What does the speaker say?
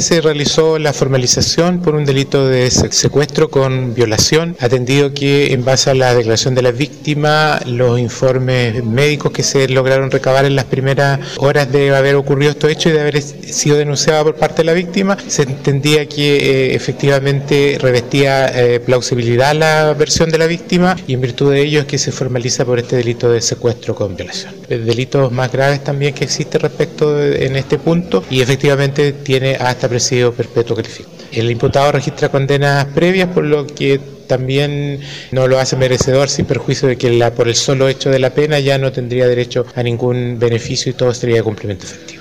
Se realizó la formalización por un delito de secuestro con violación, atendido que en base a la declaración de la víctima, los informes médicos que se lograron recabar en las primeras horas de haber ocurrido estos hechos y de haber sido denunciada por parte de la víctima, se entendía que eh, efectivamente revestía eh, plausibilidad la versión de la víctima y en virtud de ello es que se formaliza por este delito de secuestro con violación. Delitos más graves también que existe respecto de, en este punto y efectivamente tiene hasta presidio perpetuo calificado. El imputado registra condenas previas, por lo que también no lo hace merecedor sin perjuicio de que la, por el solo hecho de la pena ya no tendría derecho a ningún beneficio y todo sería de cumplimiento efectivo.